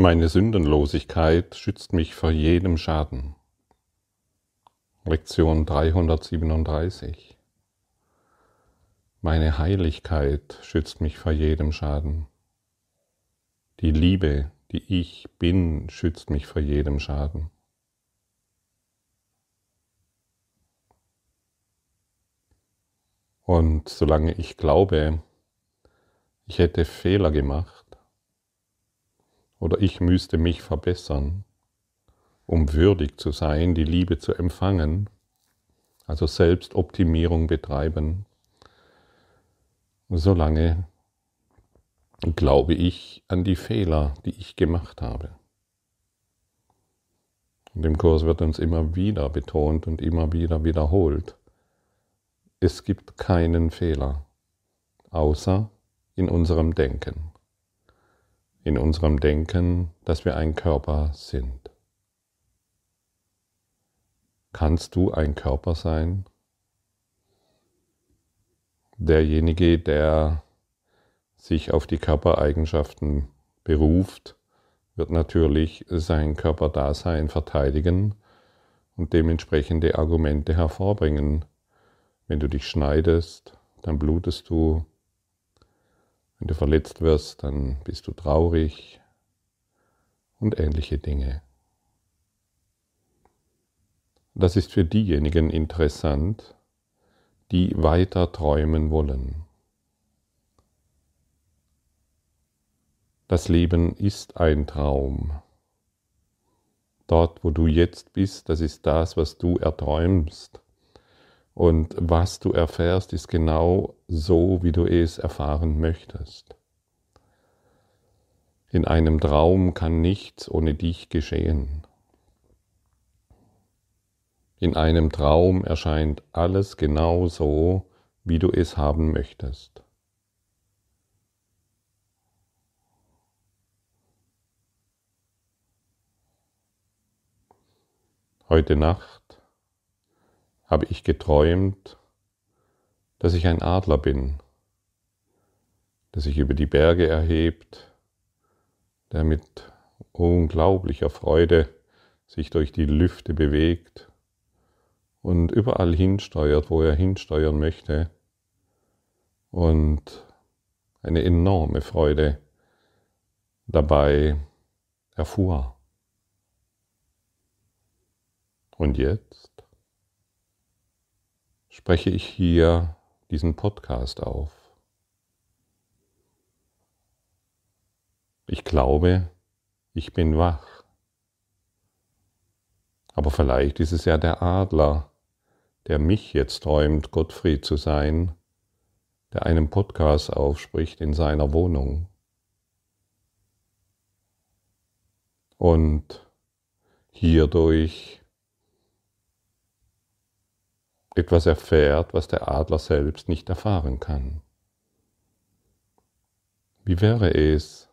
Meine Sündenlosigkeit schützt mich vor jedem Schaden. Lektion 337. Meine Heiligkeit schützt mich vor jedem Schaden. Die Liebe, die ich bin, schützt mich vor jedem Schaden. Und solange ich glaube, ich hätte Fehler gemacht, oder ich müsste mich verbessern, um würdig zu sein, die Liebe zu empfangen, also Selbstoptimierung betreiben, solange glaube ich an die Fehler, die ich gemacht habe. Und im Kurs wird uns immer wieder betont und immer wieder wiederholt, es gibt keinen Fehler, außer in unserem Denken in unserem Denken, dass wir ein Körper sind. Kannst du ein Körper sein? Derjenige, der sich auf die Körpereigenschaften beruft, wird natürlich sein Körperdasein verteidigen und dementsprechende Argumente hervorbringen. Wenn du dich schneidest, dann blutest du, wenn du verletzt wirst, dann bist du traurig und ähnliche Dinge. Das ist für diejenigen interessant, die weiter träumen wollen. Das Leben ist ein Traum. Dort, wo du jetzt bist, das ist das, was du erträumst. Und was du erfährst, ist genau so, wie du es erfahren möchtest. In einem Traum kann nichts ohne dich geschehen. In einem Traum erscheint alles genau so, wie du es haben möchtest. Heute Nacht habe ich geträumt, dass ich ein Adler bin, der sich über die Berge erhebt, der mit unglaublicher Freude sich durch die Lüfte bewegt und überall hinsteuert, wo er hinsteuern möchte und eine enorme Freude dabei erfuhr. Und jetzt? Spreche ich hier diesen Podcast auf. Ich glaube, ich bin wach. Aber vielleicht ist es ja der Adler, der mich jetzt träumt, Gottfried zu sein, der einen Podcast aufspricht in seiner Wohnung. Und hierdurch etwas erfährt, was der Adler selbst nicht erfahren kann. Wie wäre es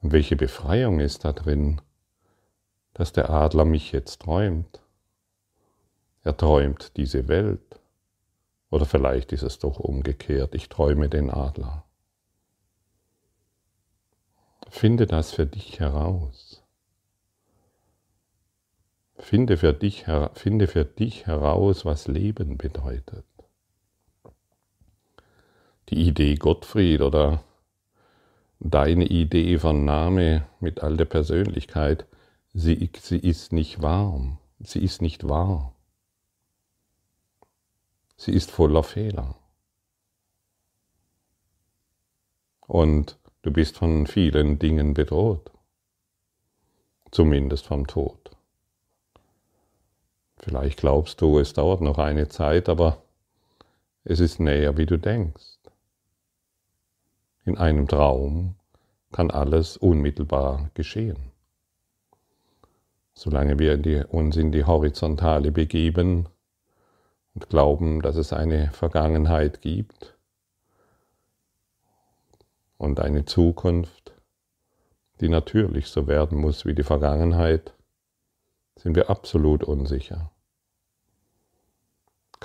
und welche Befreiung ist da drin, dass der Adler mich jetzt träumt? Er träumt diese Welt. Oder vielleicht ist es doch umgekehrt, ich träume den Adler. Finde das für dich heraus. Finde für, dich, finde für dich heraus, was Leben bedeutet. Die Idee Gottfried oder deine Idee von Name mit all der Persönlichkeit, sie, sie ist nicht warm, sie ist nicht wahr. Sie ist voller Fehler. Und du bist von vielen Dingen bedroht, zumindest vom Tod. Vielleicht glaubst du, es dauert noch eine Zeit, aber es ist näher, wie du denkst. In einem Traum kann alles unmittelbar geschehen. Solange wir uns in die Horizontale begeben und glauben, dass es eine Vergangenheit gibt und eine Zukunft, die natürlich so werden muss wie die Vergangenheit, sind wir absolut unsicher.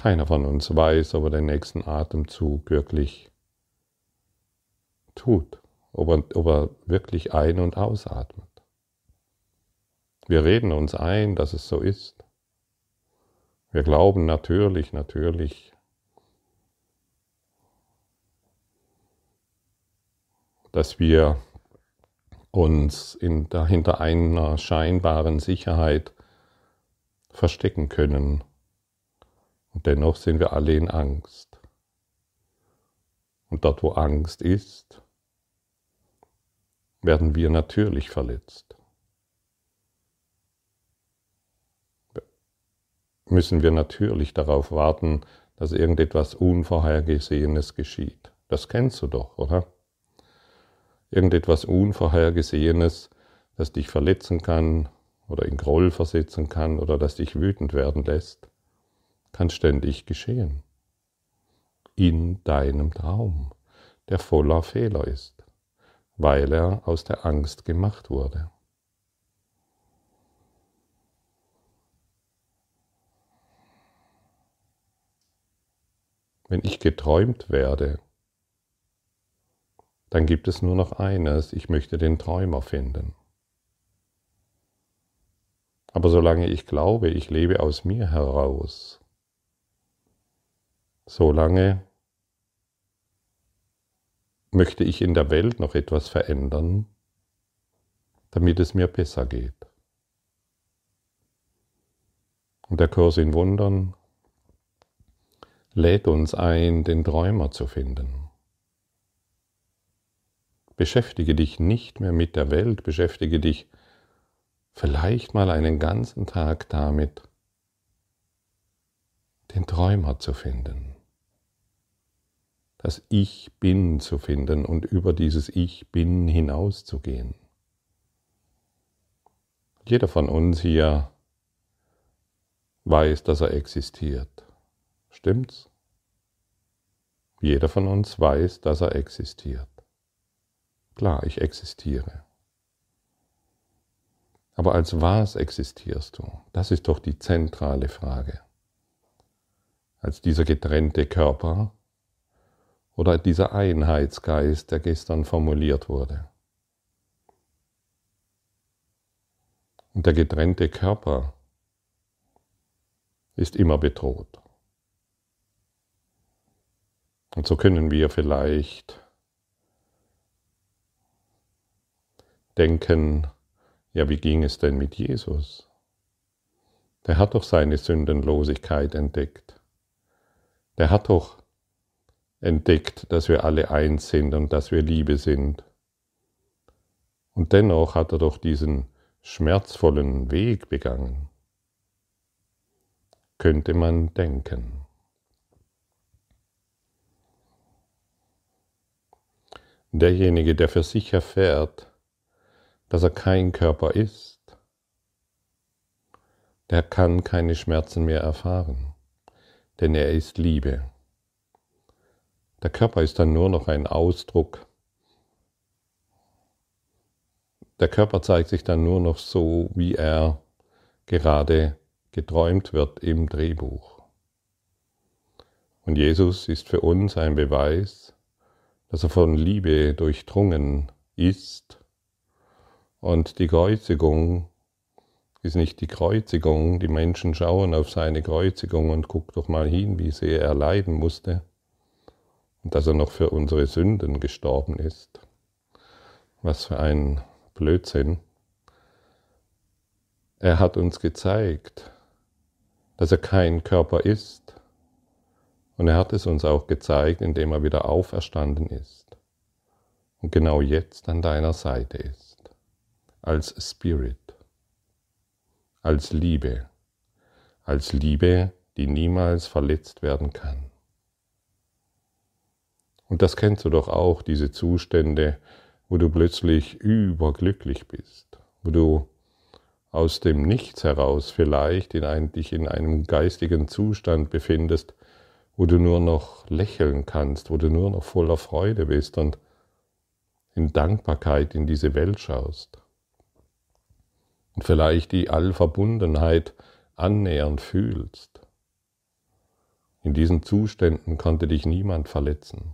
Keiner von uns weiß, ob er den nächsten Atemzug wirklich tut ob er, ob er wirklich ein- und ausatmet. Wir reden uns ein, dass es so ist. Wir glauben natürlich, natürlich, dass wir uns in, hinter einer scheinbaren Sicherheit verstecken können. Und dennoch sind wir alle in Angst. Und dort, wo Angst ist, werden wir natürlich verletzt. Müssen wir natürlich darauf warten, dass irgendetwas Unvorhergesehenes geschieht. Das kennst du doch, oder? Irgendetwas Unvorhergesehenes, das dich verletzen kann oder in Groll versetzen kann oder das dich wütend werden lässt, kann ständig geschehen. In deinem Traum, der voller Fehler ist weil er aus der Angst gemacht wurde. Wenn ich geträumt werde, dann gibt es nur noch eines, ich möchte den Träumer finden. Aber solange ich glaube, ich lebe aus mir heraus, solange möchte ich in der Welt noch etwas verändern, damit es mir besser geht. Und der Kurs in Wundern lädt uns ein, den Träumer zu finden. Beschäftige dich nicht mehr mit der Welt, beschäftige dich vielleicht mal einen ganzen Tag damit, den Träumer zu finden das Ich bin zu finden und über dieses Ich bin hinauszugehen. Jeder von uns hier weiß, dass er existiert. Stimmt's? Jeder von uns weiß, dass er existiert. Klar, ich existiere. Aber als was existierst du? Das ist doch die zentrale Frage. Als dieser getrennte Körper, oder dieser Einheitsgeist, der gestern formuliert wurde. Und der getrennte Körper ist immer bedroht. Und so können wir vielleicht denken, ja, wie ging es denn mit Jesus? Der hat doch seine Sündenlosigkeit entdeckt. Der hat doch entdeckt, dass wir alle eins sind und dass wir Liebe sind. Und dennoch hat er doch diesen schmerzvollen Weg begangen, könnte man denken. Derjenige, der für sich erfährt, dass er kein Körper ist, der kann keine Schmerzen mehr erfahren, denn er ist Liebe. Der Körper ist dann nur noch ein Ausdruck. Der Körper zeigt sich dann nur noch so, wie er gerade geträumt wird im Drehbuch. Und Jesus ist für uns ein Beweis, dass er von Liebe durchdrungen ist. Und die Kreuzigung ist nicht die Kreuzigung. Die Menschen schauen auf seine Kreuzigung und guck doch mal hin, wie sehr er leiden musste und dass er noch für unsere Sünden gestorben ist. Was für ein Blödsinn. Er hat uns gezeigt, dass er kein Körper ist. Und er hat es uns auch gezeigt, indem er wieder auferstanden ist und genau jetzt an deiner Seite ist, als Spirit, als Liebe, als Liebe, die niemals verletzt werden kann. Und das kennst du doch auch, diese Zustände, wo du plötzlich überglücklich bist, wo du aus dem Nichts heraus vielleicht in ein, dich in einem geistigen Zustand befindest, wo du nur noch lächeln kannst, wo du nur noch voller Freude bist und in Dankbarkeit in diese Welt schaust. Und vielleicht die Allverbundenheit annähernd fühlst. In diesen Zuständen konnte dich niemand verletzen.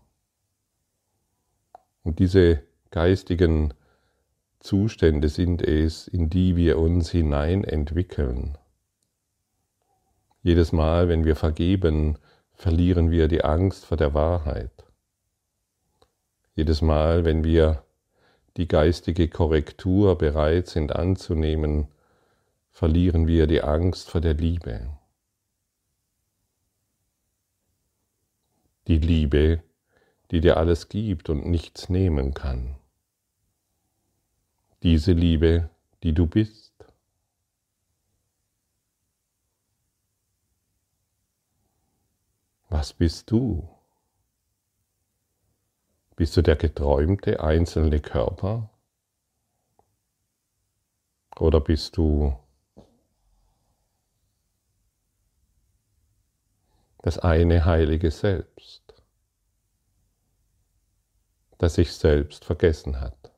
Und diese geistigen Zustände sind es, in die wir uns hinein entwickeln. Jedes Mal, wenn wir vergeben, verlieren wir die Angst vor der Wahrheit. Jedes Mal, wenn wir die geistige Korrektur bereit sind anzunehmen, verlieren wir die Angst vor der Liebe. Die Liebe, die dir alles gibt und nichts nehmen kann. Diese Liebe, die du bist. Was bist du? Bist du der geträumte einzelne Körper? Oder bist du das eine heilige Selbst, das sich selbst vergessen hat?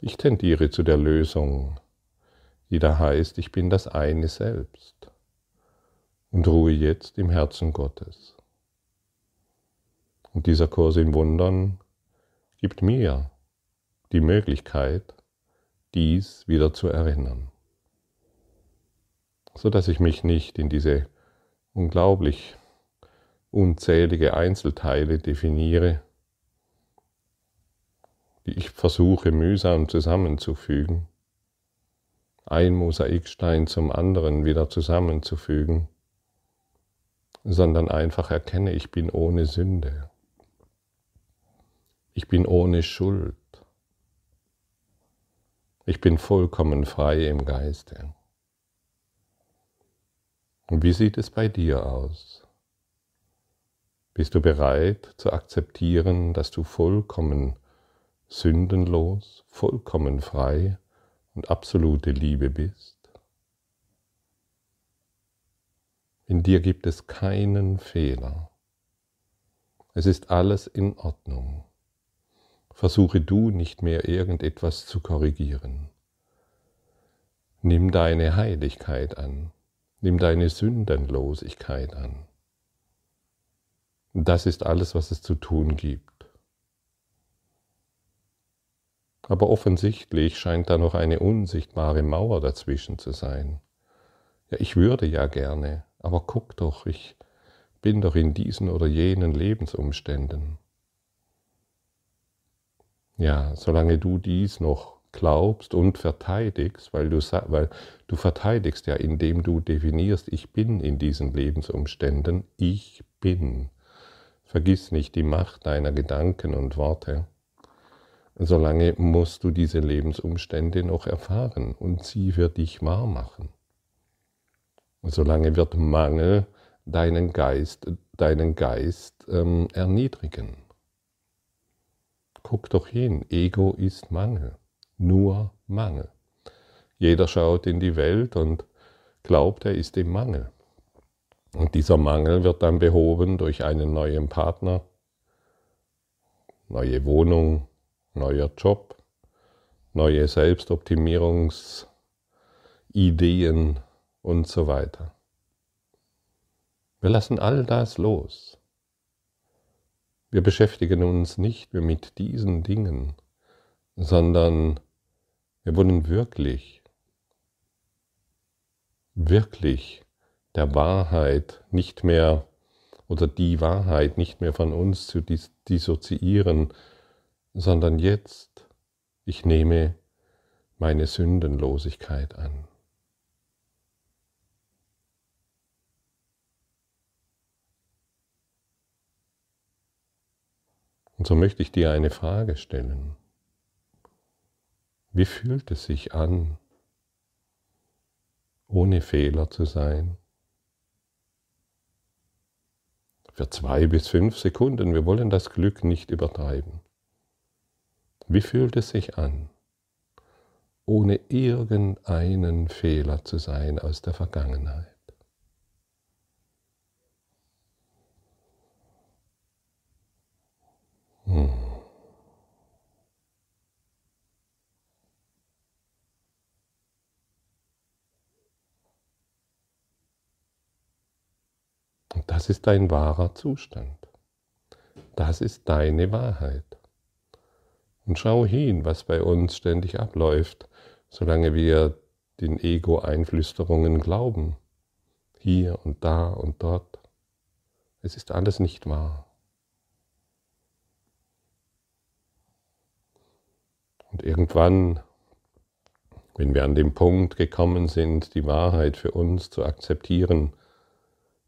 Ich tendiere zu der Lösung, die da heißt, ich bin das eine Selbst und ruhe jetzt im Herzen Gottes. Und dieser Kurs in Wundern gibt mir die Möglichkeit, dies wieder zu erinnern, so dass ich mich nicht in diese unglaublich unzählige Einzelteile definiere, die ich versuche mühsam zusammenzufügen, ein Mosaikstein zum anderen wieder zusammenzufügen, sondern einfach erkenne, ich bin ohne Sünde. Ich bin ohne Schuld. Ich bin vollkommen frei im Geiste. Und wie sieht es bei dir aus? Bist du bereit zu akzeptieren, dass du vollkommen sündenlos, vollkommen frei und absolute Liebe bist? In dir gibt es keinen Fehler. Es ist alles in Ordnung versuche du nicht mehr irgendetwas zu korrigieren. Nimm deine Heiligkeit an, nimm deine Sündenlosigkeit an. Das ist alles, was es zu tun gibt. Aber offensichtlich scheint da noch eine unsichtbare Mauer dazwischen zu sein. Ja, ich würde ja gerne, aber guck doch, ich bin doch in diesen oder jenen Lebensumständen. Ja, solange du dies noch glaubst und verteidigst, weil du, weil du verteidigst ja, indem du definierst, ich bin in diesen Lebensumständen, ich bin. Vergiss nicht die Macht deiner Gedanken und Worte. Solange musst du diese Lebensumstände noch erfahren und sie für dich wahr machen. Solange wird Mangel deinen Geist, deinen Geist ähm, erniedrigen. Guck doch hin, Ego ist Mangel, nur Mangel. Jeder schaut in die Welt und glaubt, er ist im Mangel. Und dieser Mangel wird dann behoben durch einen neuen Partner, neue Wohnung, neuer Job, neue Selbstoptimierungsideen und so weiter. Wir lassen all das los. Wir beschäftigen uns nicht mehr mit diesen Dingen, sondern wir wollen wirklich, wirklich der Wahrheit nicht mehr oder die Wahrheit nicht mehr von uns zu dissoziieren, sondern jetzt, ich nehme meine Sündenlosigkeit an. Und so möchte ich dir eine Frage stellen. Wie fühlt es sich an, ohne Fehler zu sein? Für zwei bis fünf Sekunden, wir wollen das Glück nicht übertreiben. Wie fühlt es sich an, ohne irgendeinen Fehler zu sein aus der Vergangenheit? Hm. Das ist dein wahrer Zustand. Das ist deine Wahrheit. Und schau hin, was bei uns ständig abläuft, solange wir den Ego-Einflüsterungen glauben. Hier und da und dort. Es ist alles nicht wahr. Und irgendwann, wenn wir an den Punkt gekommen sind, die Wahrheit für uns zu akzeptieren,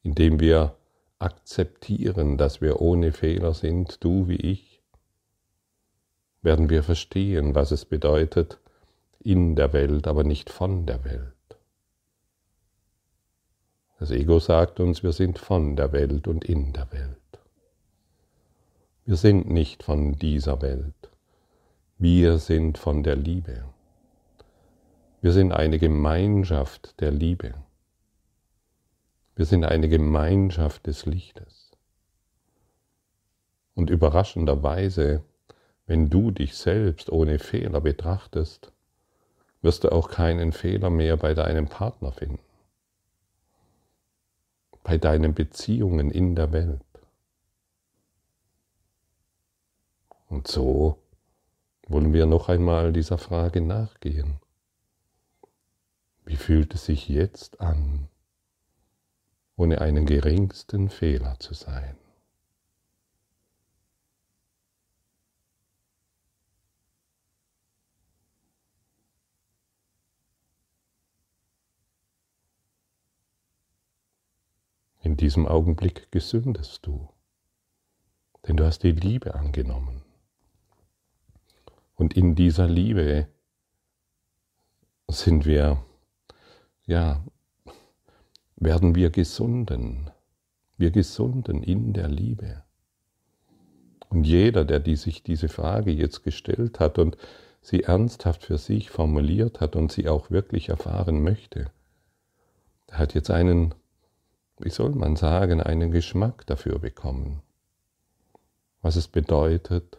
indem wir akzeptieren, dass wir ohne Fehler sind, du wie ich, werden wir verstehen, was es bedeutet, in der Welt, aber nicht von der Welt. Das Ego sagt uns, wir sind von der Welt und in der Welt. Wir sind nicht von dieser Welt. Wir sind von der Liebe. Wir sind eine Gemeinschaft der Liebe. Wir sind eine Gemeinschaft des Lichtes. Und überraschenderweise, wenn du dich selbst ohne Fehler betrachtest, wirst du auch keinen Fehler mehr bei deinem Partner finden, bei deinen Beziehungen in der Welt. Und so wollen wir noch einmal dieser Frage nachgehen. Wie fühlt es sich jetzt an, ohne einen geringsten Fehler zu sein? In diesem Augenblick gesündest du, denn du hast die Liebe angenommen. Und in dieser Liebe sind wir, ja, werden wir gesunden. Wir gesunden in der Liebe. Und jeder, der die sich diese Frage jetzt gestellt hat und sie ernsthaft für sich formuliert hat und sie auch wirklich erfahren möchte, der hat jetzt einen, wie soll man sagen, einen Geschmack dafür bekommen, was es bedeutet,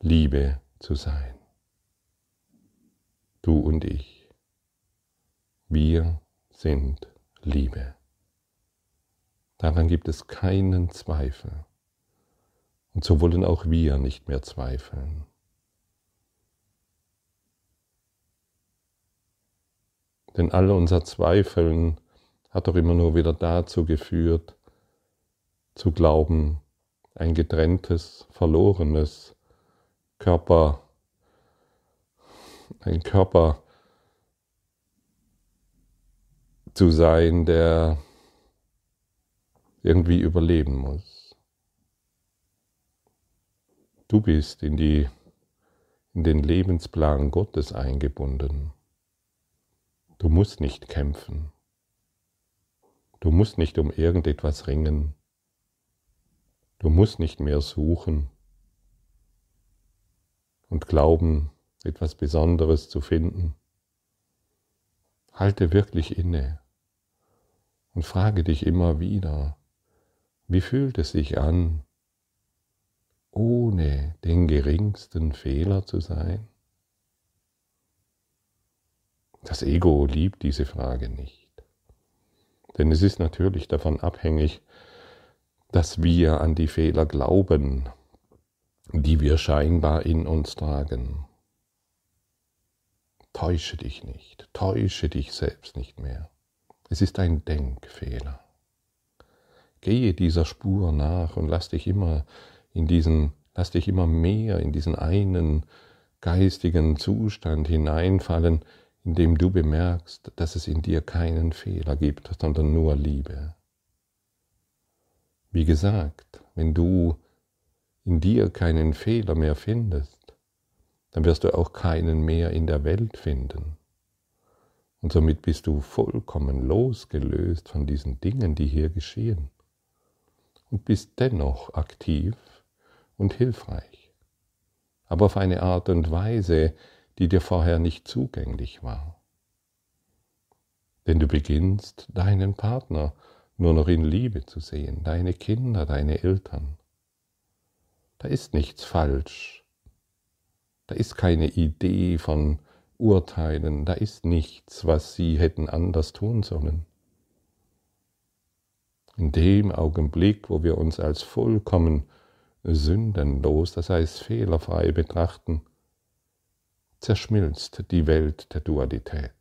Liebe zu sein. Du und ich, wir sind Liebe. Daran gibt es keinen Zweifel. Und so wollen auch wir nicht mehr zweifeln. Denn all unser Zweifeln hat doch immer nur wieder dazu geführt, zu glauben, ein getrenntes, verlorenes, Körper, ein Körper zu sein, der irgendwie überleben muss. Du bist in, die, in den Lebensplan Gottes eingebunden. Du musst nicht kämpfen. Du musst nicht um irgendetwas ringen. Du musst nicht mehr suchen und glauben, etwas Besonderes zu finden. Halte wirklich inne und frage dich immer wieder, wie fühlt es sich an, ohne den geringsten Fehler zu sein? Das Ego liebt diese Frage nicht, denn es ist natürlich davon abhängig, dass wir an die Fehler glauben, die wir scheinbar in uns tragen. Täusche dich nicht, täusche dich selbst nicht mehr. Es ist ein Denkfehler. Gehe dieser Spur nach und lass dich immer in diesen, lass dich immer mehr in diesen einen geistigen Zustand hineinfallen, in dem du bemerkst, dass es in dir keinen Fehler gibt, sondern nur Liebe. Wie gesagt, wenn du in dir keinen Fehler mehr findest, dann wirst du auch keinen mehr in der Welt finden. Und somit bist du vollkommen losgelöst von diesen Dingen, die hier geschehen. Und bist dennoch aktiv und hilfreich. Aber auf eine Art und Weise, die dir vorher nicht zugänglich war. Denn du beginnst deinen Partner nur noch in Liebe zu sehen, deine Kinder, deine Eltern. Da ist nichts falsch. Da ist keine Idee von Urteilen. Da ist nichts, was sie hätten anders tun sollen. In dem Augenblick, wo wir uns als vollkommen sündenlos, das heißt fehlerfrei betrachten, zerschmilzt die Welt der Dualität.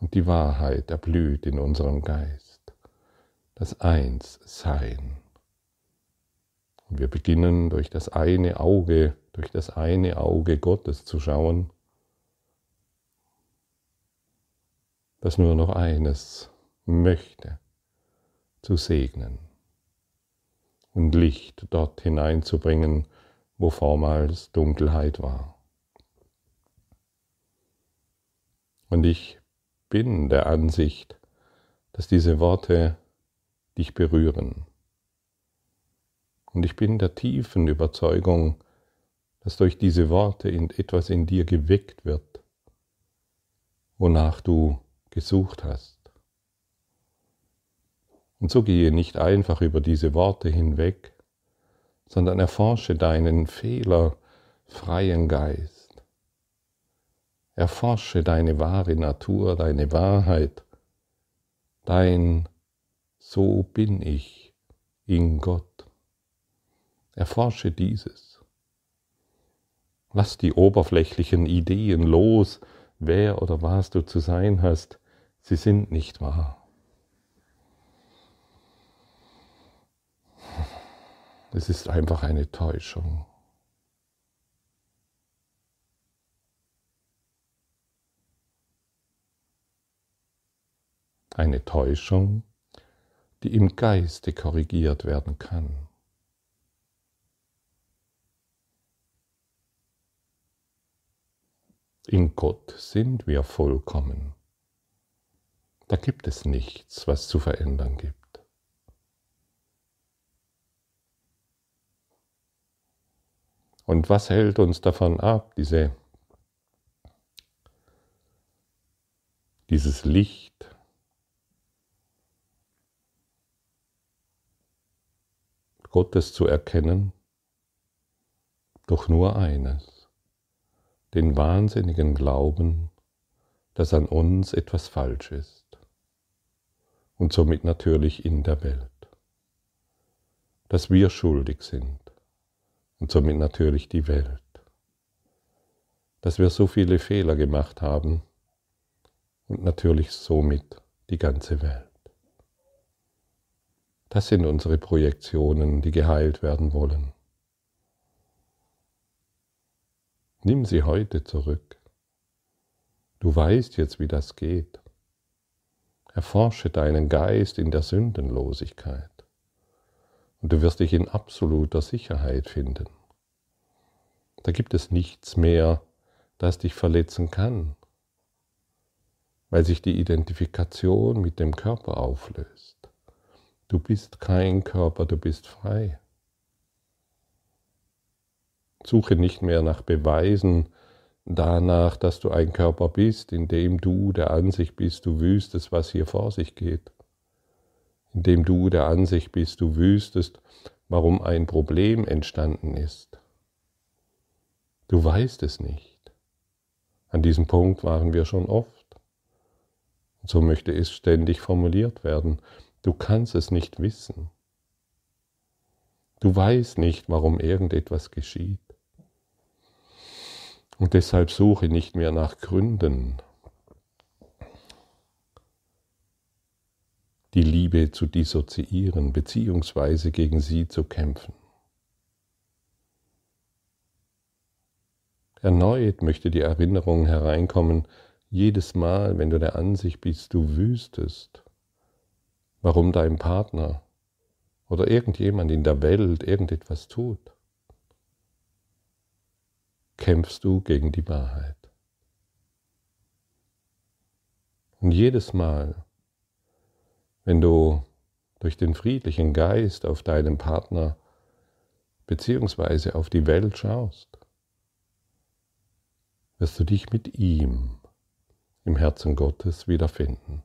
Und die Wahrheit erblüht in unserem Geist, das Einssein. Und wir beginnen durch das eine Auge, durch das eine Auge Gottes zu schauen, das nur noch eines möchte, zu segnen und Licht dort hineinzubringen, wo vormals Dunkelheit war. Und ich bin der Ansicht, dass diese Worte dich berühren. Und ich bin der tiefen Überzeugung, dass durch diese Worte etwas in dir geweckt wird, wonach du gesucht hast. Und so gehe nicht einfach über diese Worte hinweg, sondern erforsche deinen fehlerfreien Geist. Erforsche deine wahre Natur, deine Wahrheit, dein So bin ich in Gott. Erforsche dieses. Lass die oberflächlichen Ideen los, wer oder was du zu sein hast, sie sind nicht wahr. Es ist einfach eine Täuschung. Eine Täuschung, die im Geiste korrigiert werden kann. In Gott sind wir vollkommen. Da gibt es nichts, was zu verändern gibt. Und was hält uns davon ab, diese, dieses Licht, Gottes zu erkennen? Doch nur eines, den wahnsinnigen Glauben, dass an uns etwas falsch ist und somit natürlich in der Welt, dass wir schuldig sind und somit natürlich die Welt. Dass wir so viele Fehler gemacht haben und natürlich somit die ganze Welt. Das sind unsere Projektionen, die geheilt werden wollen. Nimm sie heute zurück. Du weißt jetzt, wie das geht. Erforsche deinen Geist in der Sündenlosigkeit und du wirst dich in absoluter Sicherheit finden. Da gibt es nichts mehr, das dich verletzen kann, weil sich die Identifikation mit dem Körper auflöst. Du bist kein Körper, du bist frei. Suche nicht mehr nach Beweisen danach, dass du ein Körper bist, in dem du der Ansicht bist, du wüsstest, was hier vor sich geht indem du der Ansicht bist, du wüsstest, warum ein Problem entstanden ist. Du weißt es nicht. An diesem Punkt waren wir schon oft. Und so möchte es ständig formuliert werden. Du kannst es nicht wissen. Du weißt nicht, warum irgendetwas geschieht. Und deshalb suche nicht mehr nach Gründen, die Liebe zu dissoziieren beziehungsweise gegen sie zu kämpfen. Erneut möchte die Erinnerung hereinkommen, jedes Mal, wenn du der Ansicht bist, du wüsstest, warum dein Partner oder irgendjemand in der Welt irgendetwas tut, kämpfst du gegen die Wahrheit. Und jedes Mal, wenn du durch den friedlichen Geist auf deinen Partner beziehungsweise auf die Welt schaust, wirst du dich mit ihm im Herzen Gottes wiederfinden.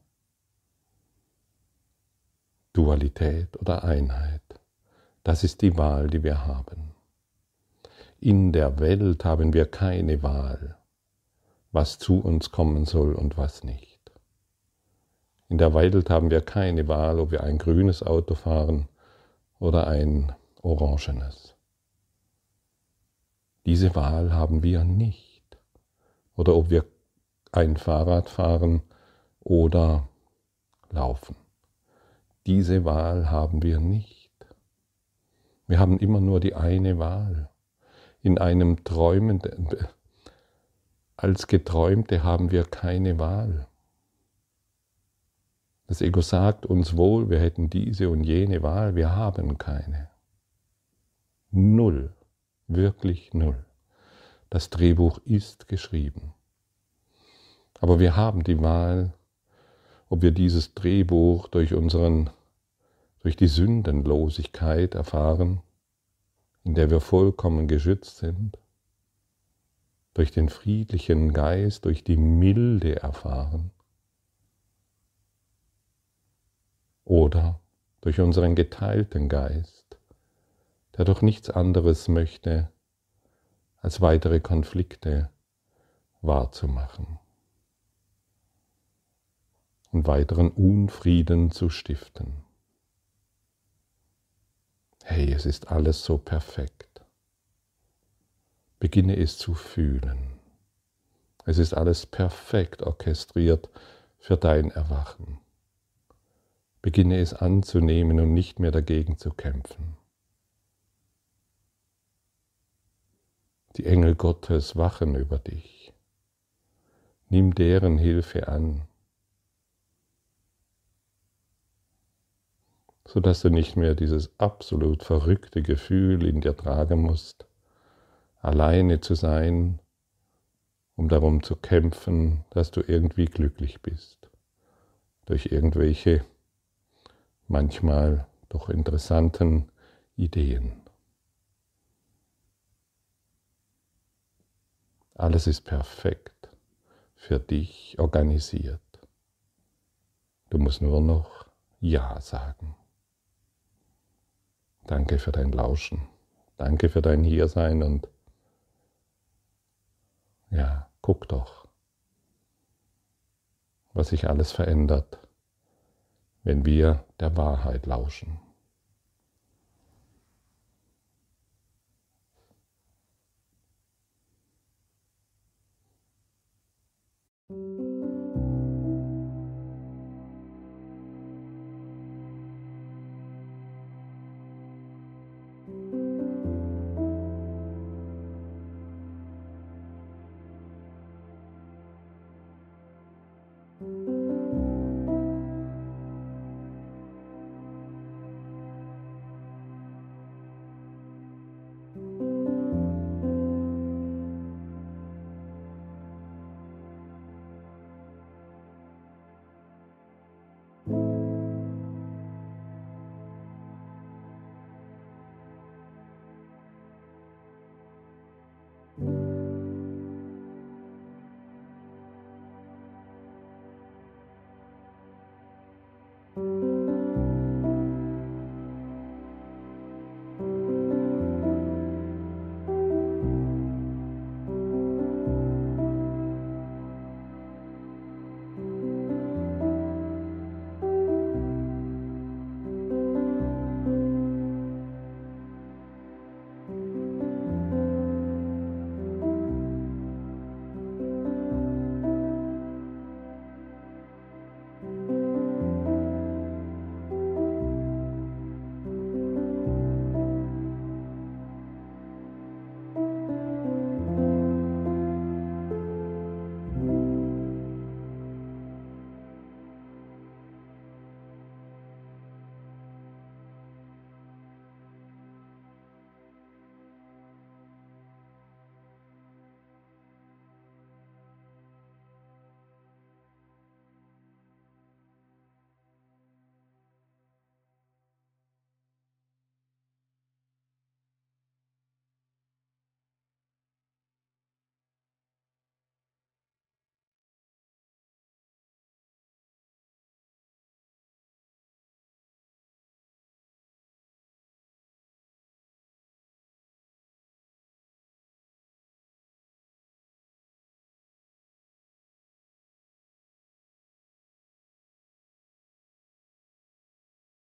Dualität oder Einheit, das ist die Wahl, die wir haben. In der Welt haben wir keine Wahl, was zu uns kommen soll und was nicht. In der Welt haben wir keine Wahl, ob wir ein grünes Auto fahren oder ein Orangenes. Diese Wahl haben wir nicht. Oder ob wir ein Fahrrad fahren oder laufen. Diese Wahl haben wir nicht. Wir haben immer nur die eine Wahl. In einem träumenden, als Geträumte haben wir keine Wahl. Das Ego sagt uns wohl, wir hätten diese und jene Wahl, wir haben keine. Null, wirklich null. Das Drehbuch ist geschrieben. Aber wir haben die Wahl, ob wir dieses Drehbuch durch unseren, durch die Sündenlosigkeit erfahren, in der wir vollkommen geschützt sind, durch den friedlichen Geist, durch die Milde erfahren, oder durch unseren geteilten Geist, der doch nichts anderes möchte, als weitere Konflikte wahrzumachen und weiteren Unfrieden zu stiften. Hey, es ist alles so perfekt. Beginne es zu fühlen. Es ist alles perfekt orchestriert für dein Erwachen. Beginne es anzunehmen und nicht mehr dagegen zu kämpfen. Die Engel Gottes wachen über dich. Nimm deren Hilfe an, sodass du nicht mehr dieses absolut verrückte Gefühl in dir tragen musst, alleine zu sein, um darum zu kämpfen, dass du irgendwie glücklich bist, durch irgendwelche manchmal doch interessanten Ideen. Alles ist perfekt für dich organisiert. Du musst nur noch Ja sagen. Danke für dein Lauschen. Danke für dein Hiersein und ja, guck doch, was sich alles verändert, wenn wir der Wahrheit lauschen. Musik